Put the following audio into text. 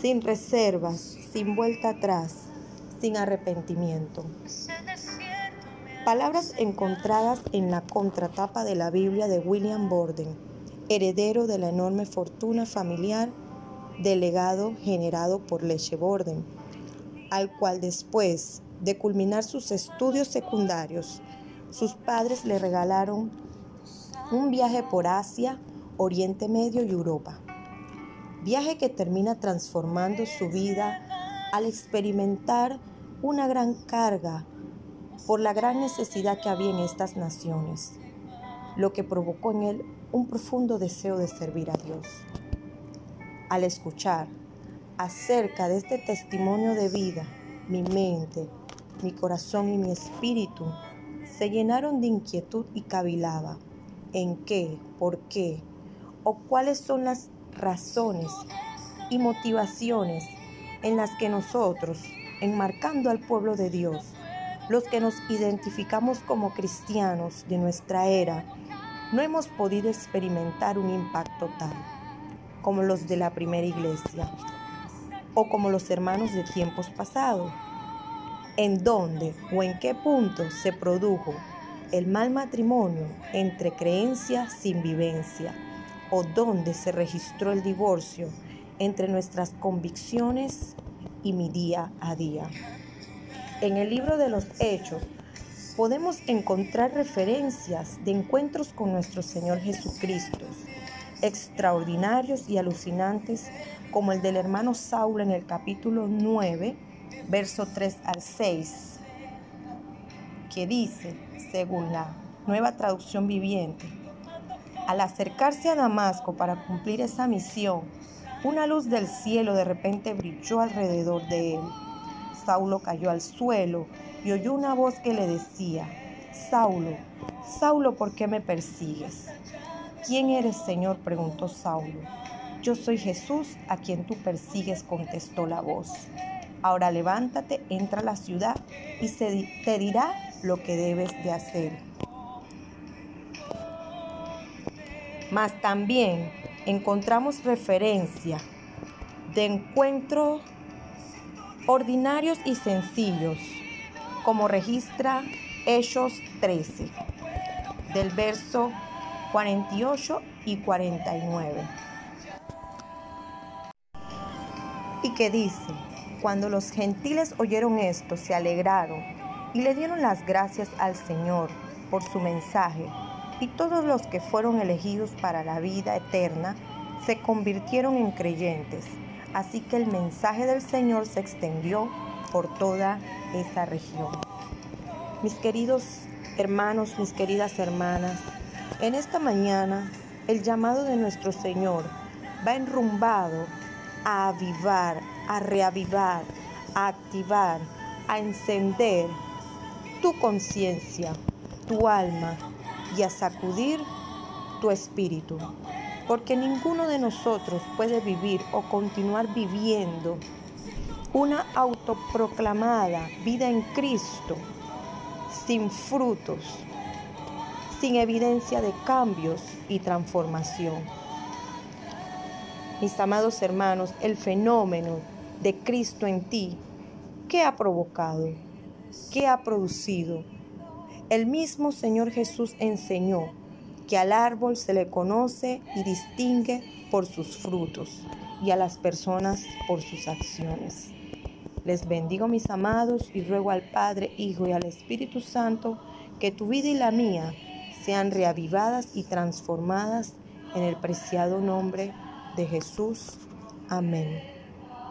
sin reservas, sin vuelta atrás, sin arrepentimiento. Palabras encontradas en la contratapa de la Biblia de William Borden, heredero de la enorme fortuna familiar del legado generado por Leche Borden, al cual después de culminar sus estudios secundarios, sus padres le regalaron un viaje por Asia, Oriente Medio y Europa. Viaje que termina transformando su vida al experimentar una gran carga por la gran necesidad que había en estas naciones, lo que provocó en él un profundo deseo de servir a Dios. Al escuchar acerca de este testimonio de vida, mi mente, mi corazón y mi espíritu se llenaron de inquietud y cavilaba en qué, por qué o cuáles son las razones y motivaciones en las que nosotros, enmarcando al pueblo de Dios, los que nos identificamos como cristianos de nuestra era, no hemos podido experimentar un impacto tal como los de la primera iglesia o como los hermanos de tiempos pasados. ¿En dónde o en qué punto se produjo el mal matrimonio entre creencia sin vivencia? ¿O dónde se registró el divorcio entre nuestras convicciones y mi día a día? En el libro de los Hechos podemos encontrar referencias de encuentros con nuestro Señor Jesucristo, extraordinarios y alucinantes como el del hermano Saulo en el capítulo 9, verso 3 al 6, que dice, según la nueva traducción viviente, al acercarse a Damasco para cumplir esa misión, una luz del cielo de repente brilló alrededor de él Saulo cayó al suelo y oyó una voz que le decía, Saulo, Saulo, ¿por qué me persigues? ¿Quién eres, Señor? preguntó Saulo. Yo soy Jesús a quien tú persigues, contestó la voz. Ahora levántate, entra a la ciudad y se te dirá lo que debes de hacer. Mas también encontramos referencia de encuentro ordinarios y sencillos, como registra Hechos 13, del verso 48 y 49. Y que dice, cuando los gentiles oyeron esto, se alegraron y le dieron las gracias al Señor por su mensaje, y todos los que fueron elegidos para la vida eterna se convirtieron en creyentes. Así que el mensaje del Señor se extendió por toda esa región. Mis queridos hermanos, mis queridas hermanas, en esta mañana el llamado de nuestro Señor va enrumbado a avivar, a reavivar, a activar, a encender tu conciencia, tu alma y a sacudir tu espíritu porque ninguno de nosotros puede vivir o continuar viviendo una autoproclamada vida en Cristo sin frutos, sin evidencia de cambios y transformación. Mis amados hermanos, el fenómeno de Cristo en ti, ¿qué ha provocado? ¿Qué ha producido? El mismo Señor Jesús enseñó que al árbol se le conoce y distingue por sus frutos y a las personas por sus acciones. Les bendigo mis amados y ruego al Padre, Hijo y al Espíritu Santo que tu vida y la mía sean reavivadas y transformadas en el preciado nombre de Jesús. Amén.